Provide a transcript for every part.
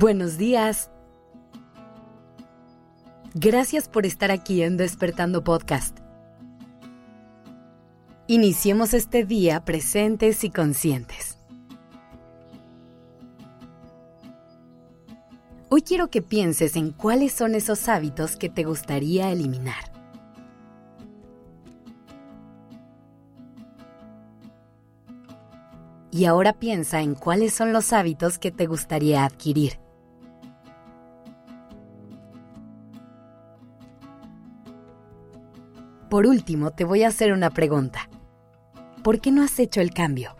Buenos días. Gracias por estar aquí en Despertando Podcast. Iniciemos este día presentes y conscientes. Hoy quiero que pienses en cuáles son esos hábitos que te gustaría eliminar. Y ahora piensa en cuáles son los hábitos que te gustaría adquirir. Por último, te voy a hacer una pregunta. ¿Por qué no has hecho el cambio?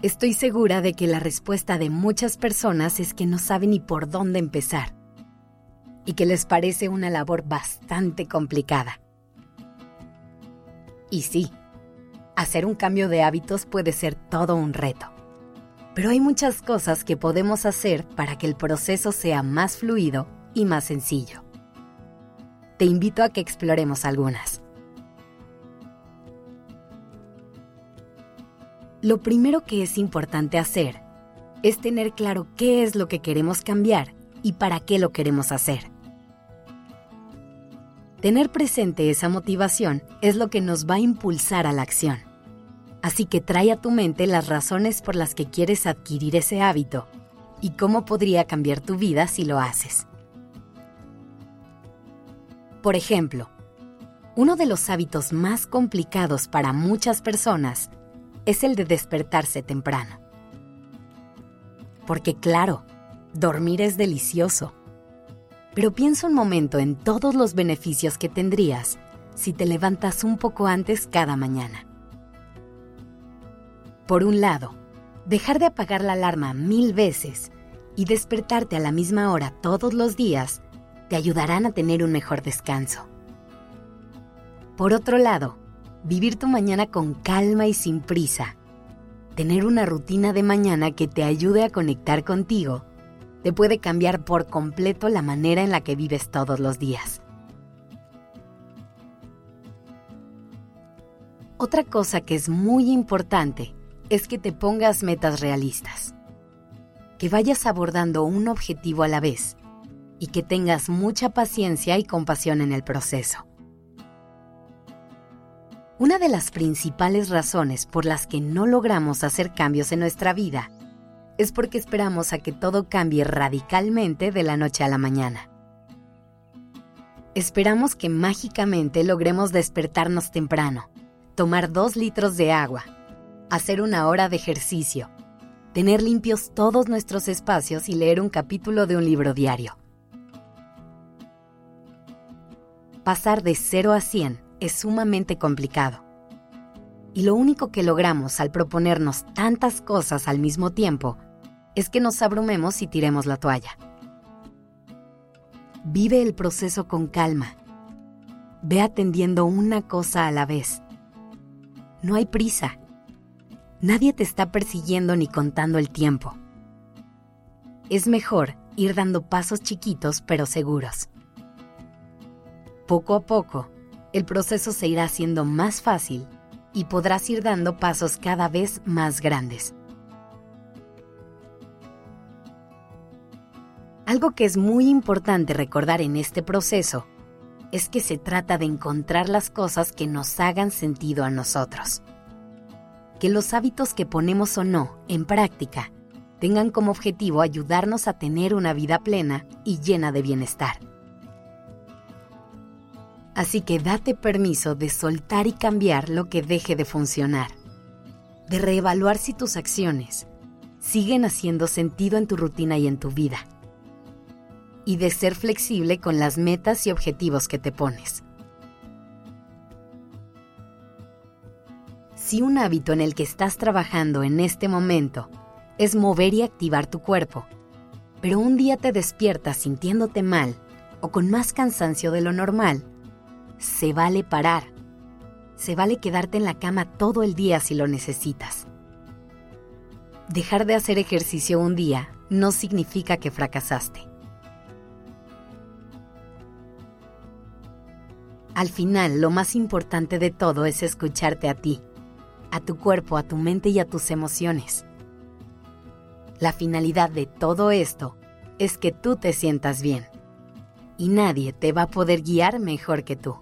Estoy segura de que la respuesta de muchas personas es que no saben ni por dónde empezar y que les parece una labor bastante complicada. Y sí, hacer un cambio de hábitos puede ser todo un reto. Pero hay muchas cosas que podemos hacer para que el proceso sea más fluido y más sencillo. Te invito a que exploremos algunas. Lo primero que es importante hacer es tener claro qué es lo que queremos cambiar y para qué lo queremos hacer. Tener presente esa motivación es lo que nos va a impulsar a la acción. Así que trae a tu mente las razones por las que quieres adquirir ese hábito y cómo podría cambiar tu vida si lo haces. Por ejemplo, uno de los hábitos más complicados para muchas personas es el de despertarse temprano. Porque claro, dormir es delicioso pero piensa un momento en todos los beneficios que tendrías si te levantas un poco antes cada mañana. Por un lado, dejar de apagar la alarma mil veces y despertarte a la misma hora todos los días te ayudarán a tener un mejor descanso. Por otro lado, vivir tu mañana con calma y sin prisa. Tener una rutina de mañana que te ayude a conectar contigo te puede cambiar por completo la manera en la que vives todos los días. Otra cosa que es muy importante es que te pongas metas realistas, que vayas abordando un objetivo a la vez y que tengas mucha paciencia y compasión en el proceso. Una de las principales razones por las que no logramos hacer cambios en nuestra vida es porque esperamos a que todo cambie radicalmente de la noche a la mañana. Esperamos que mágicamente logremos despertarnos temprano, tomar dos litros de agua, hacer una hora de ejercicio, tener limpios todos nuestros espacios y leer un capítulo de un libro diario. Pasar de 0 a 100 es sumamente complicado. Y lo único que logramos al proponernos tantas cosas al mismo tiempo es que nos abrumemos y tiremos la toalla. Vive el proceso con calma. Ve atendiendo una cosa a la vez. No hay prisa. Nadie te está persiguiendo ni contando el tiempo. Es mejor ir dando pasos chiquitos pero seguros. Poco a poco, el proceso se irá haciendo más fácil y podrás ir dando pasos cada vez más grandes. Algo que es muy importante recordar en este proceso es que se trata de encontrar las cosas que nos hagan sentido a nosotros. Que los hábitos que ponemos o no en práctica tengan como objetivo ayudarnos a tener una vida plena y llena de bienestar. Así que date permiso de soltar y cambiar lo que deje de funcionar, de reevaluar si tus acciones siguen haciendo sentido en tu rutina y en tu vida y de ser flexible con las metas y objetivos que te pones. Si un hábito en el que estás trabajando en este momento es mover y activar tu cuerpo, pero un día te despiertas sintiéndote mal o con más cansancio de lo normal, se vale parar. Se vale quedarte en la cama todo el día si lo necesitas. Dejar de hacer ejercicio un día no significa que fracasaste. Al final, lo más importante de todo es escucharte a ti, a tu cuerpo, a tu mente y a tus emociones. La finalidad de todo esto es que tú te sientas bien y nadie te va a poder guiar mejor que tú.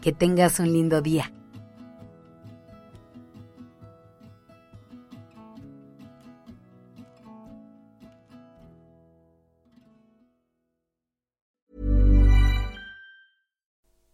Que tengas un lindo día.